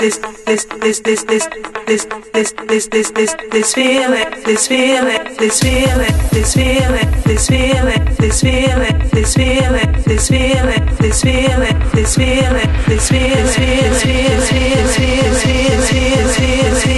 this this this this this this this this this this this feeling this feeling this feeling this feeling this feeling this feeling this feeling this feeling this feeling this feeling this feeling this feeling this feeling this feeling this feeling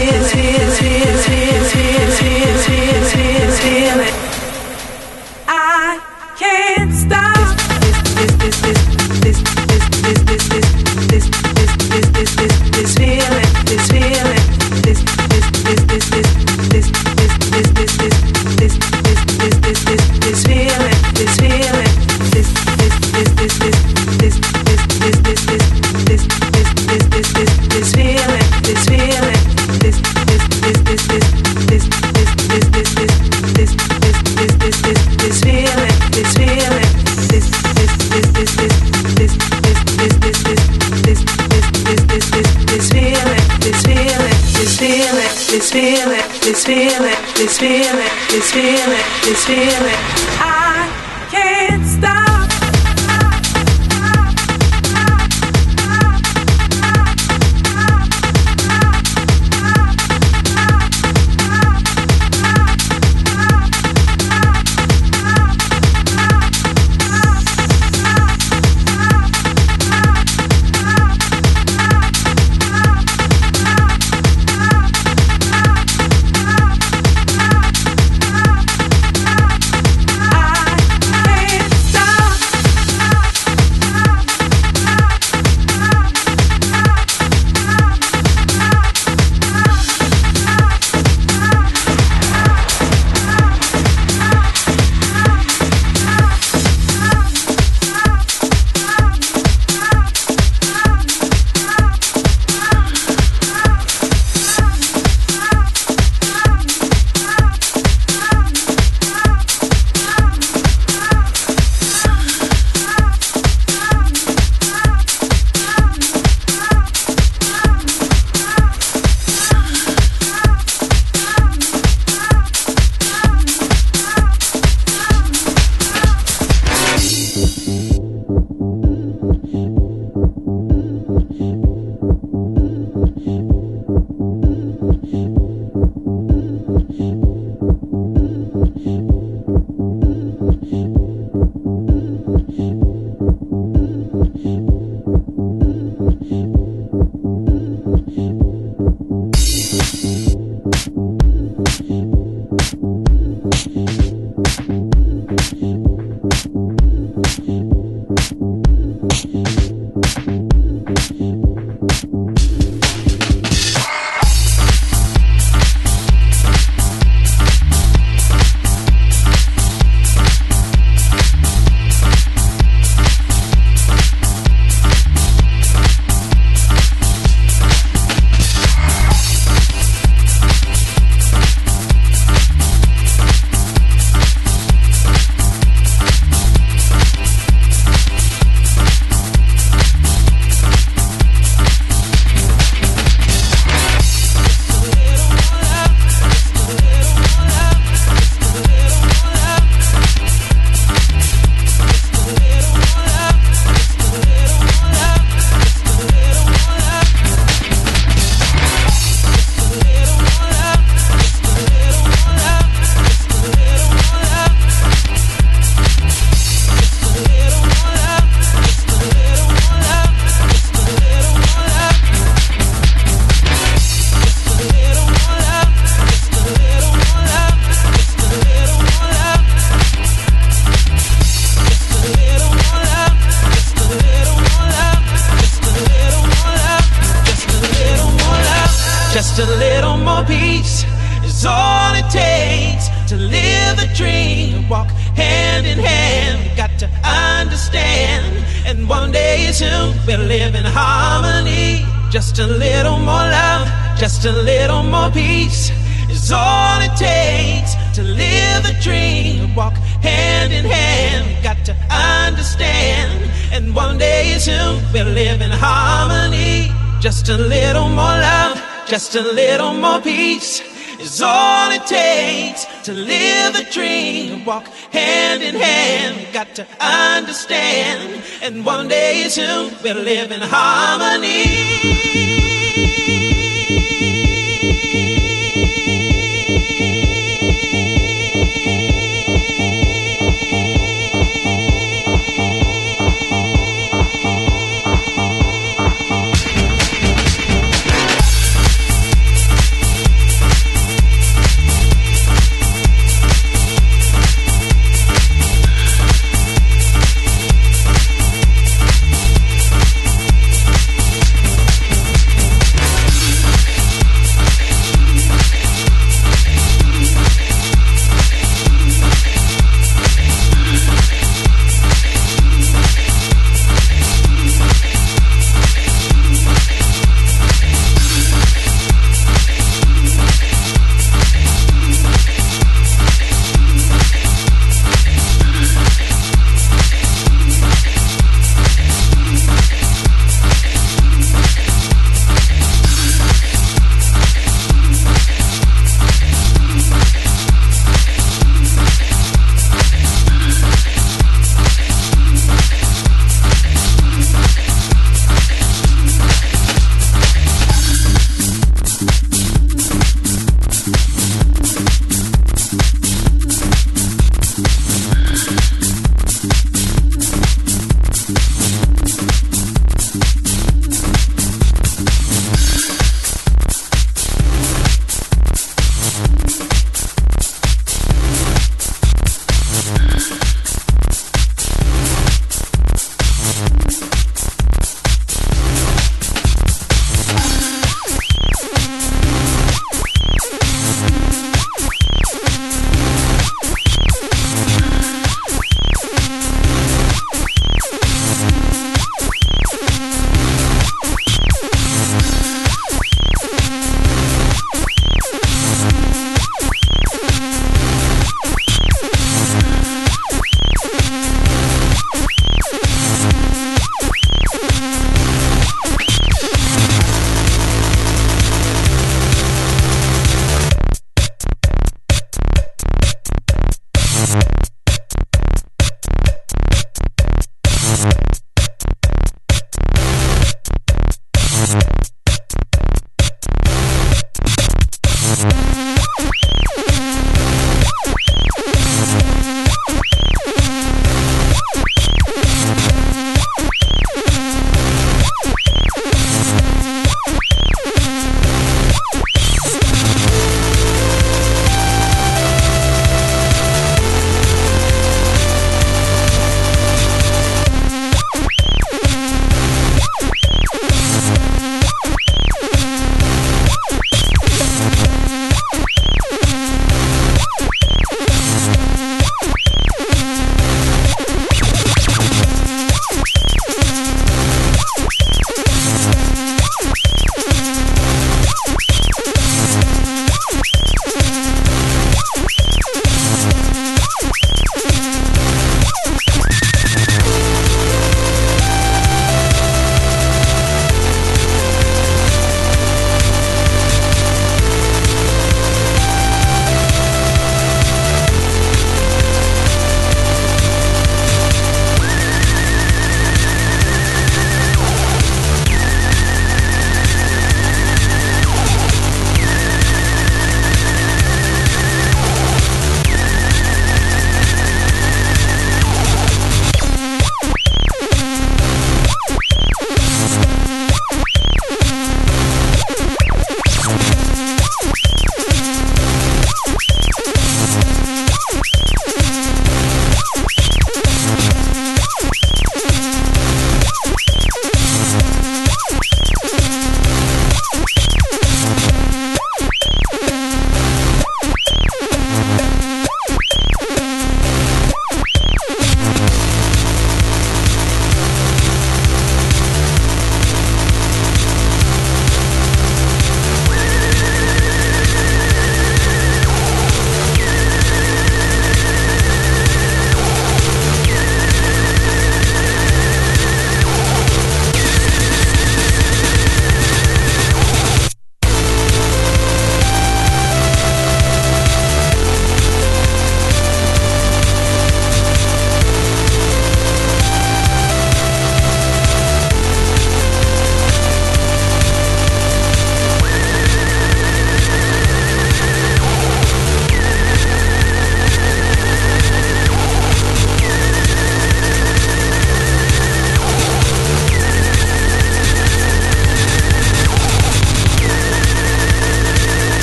this feeling this feeling this feeling Just a little more peace is all it takes to live the dream. Walk hand in hand, we got to understand. And one day soon we'll live in harmony.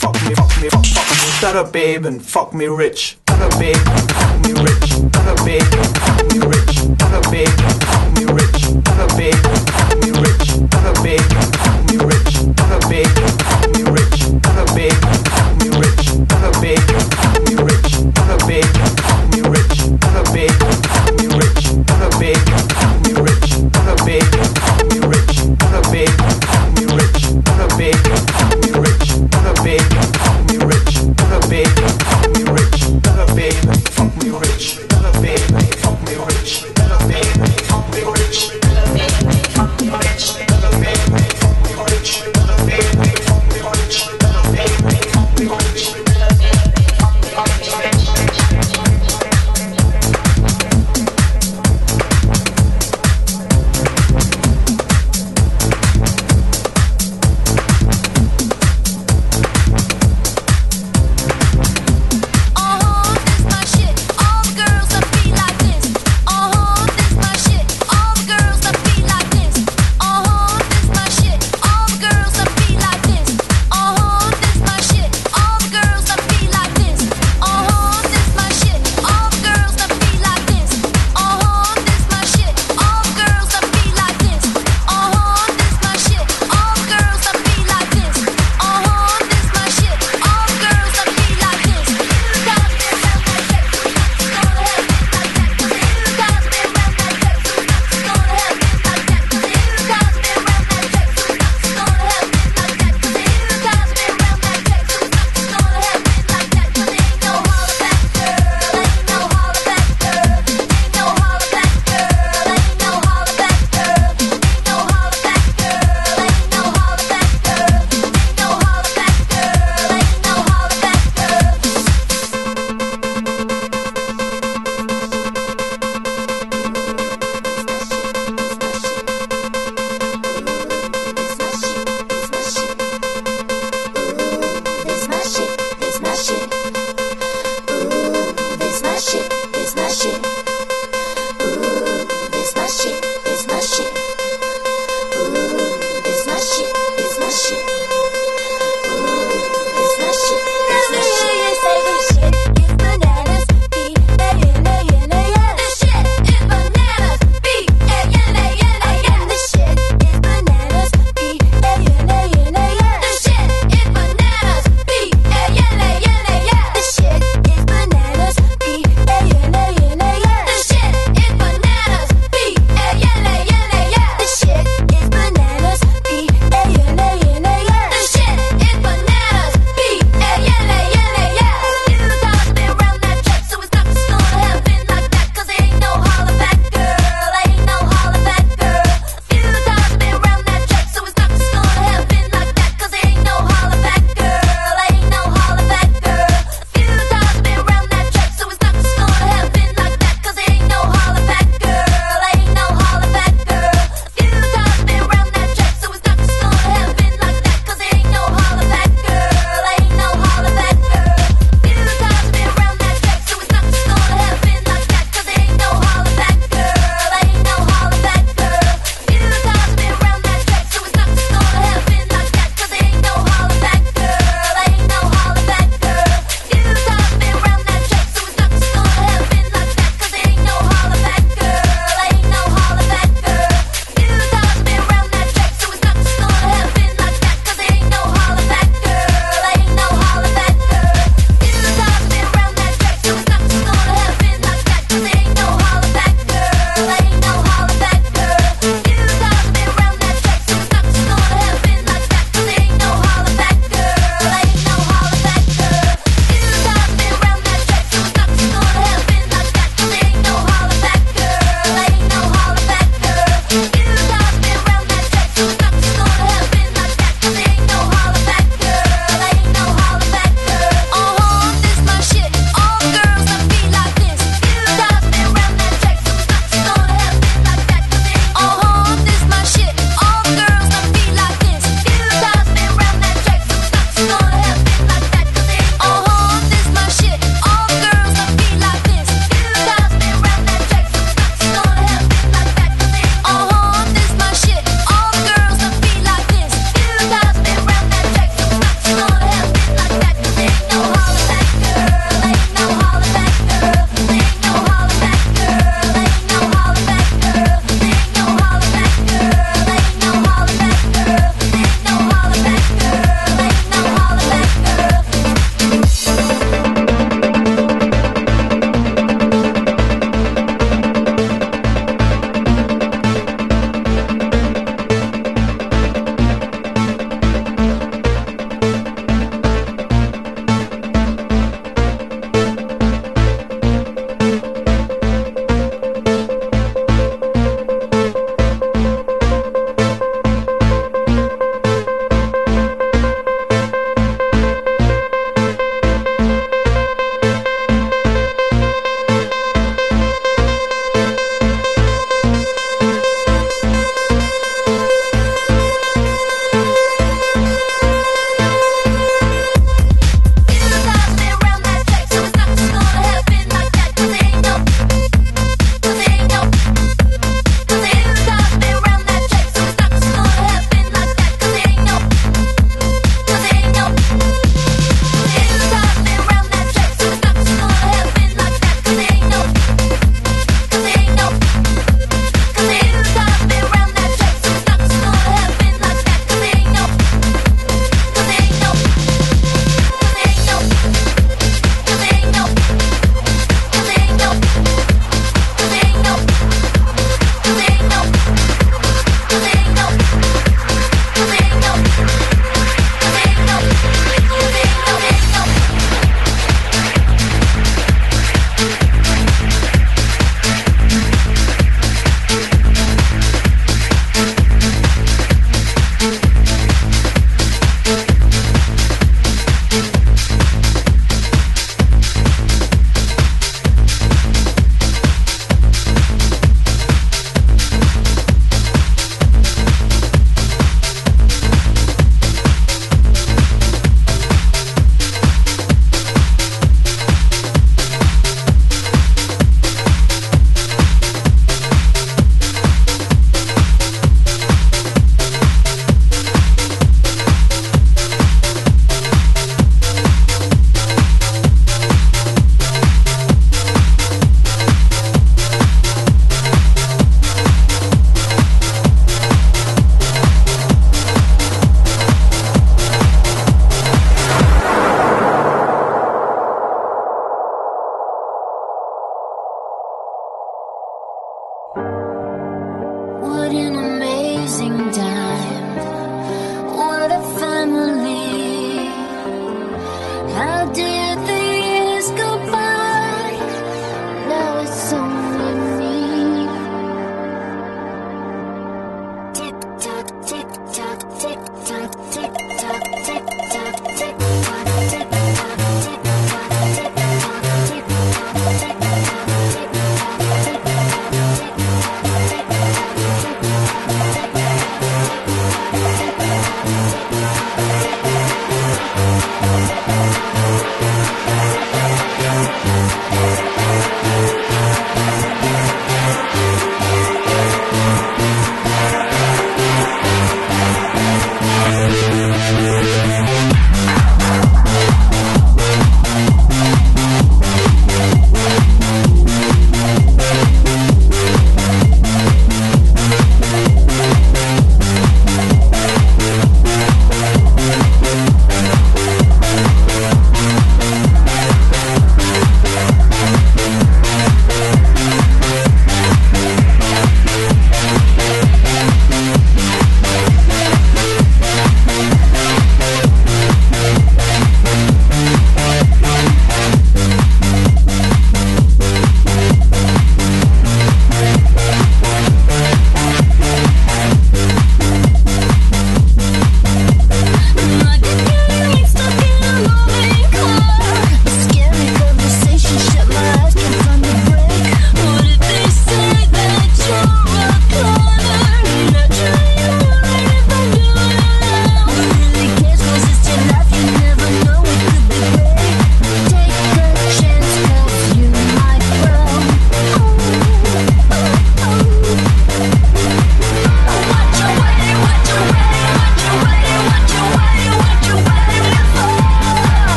fuck me, fuck me, fuck, fuck me. Shut up, babe, and fuck me rich. Shut up, babe, and fuck me rich. Shut up, babe, and fuck me rich. Shut up, babe, and fuck me rich. Shut up, babe, and fuck me rich. Shut up, babe, and fuck me rich. Shut up, babe, and fuck me rich.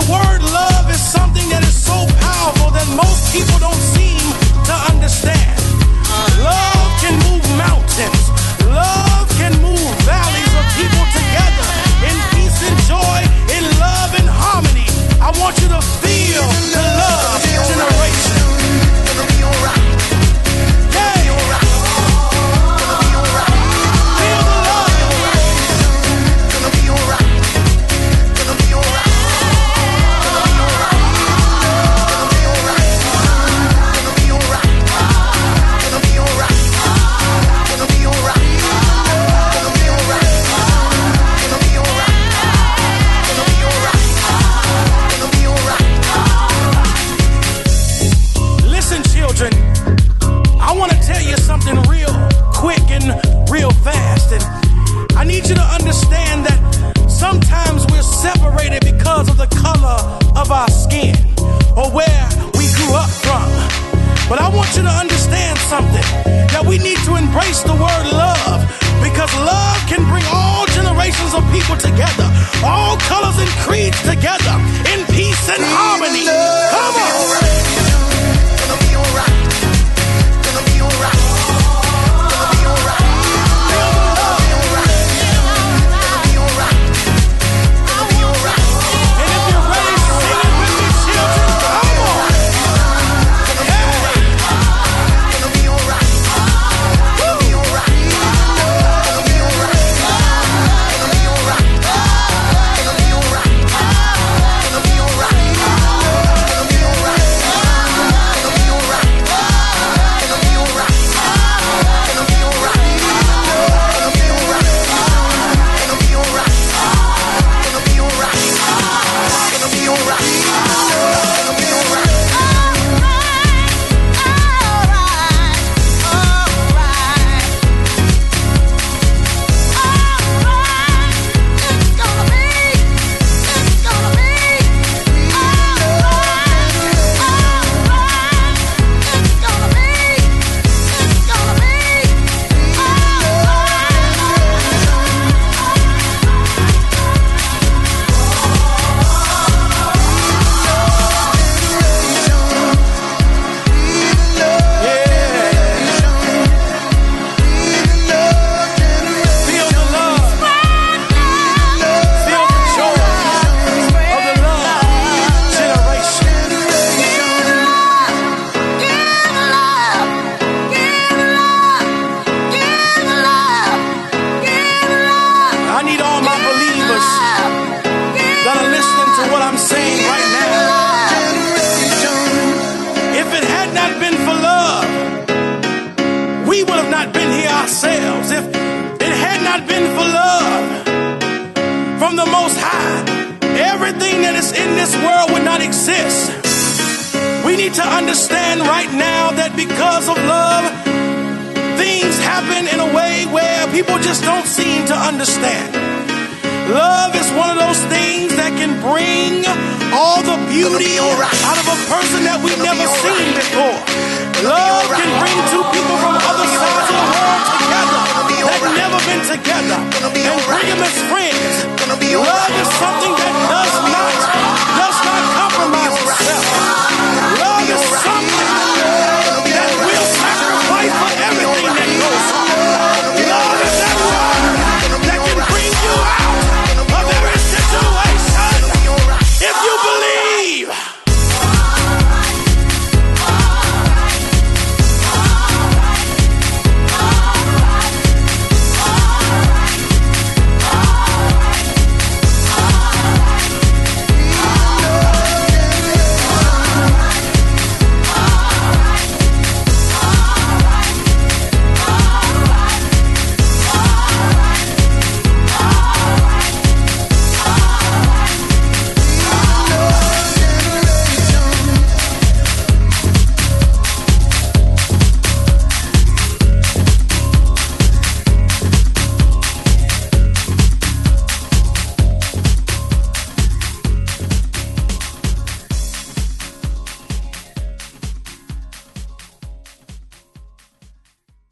The word love is something that is so powerful that most people don't seem to understand. Love can move mountains. Love can move valleys of people together in peace and joy, in love and harmony. I want you to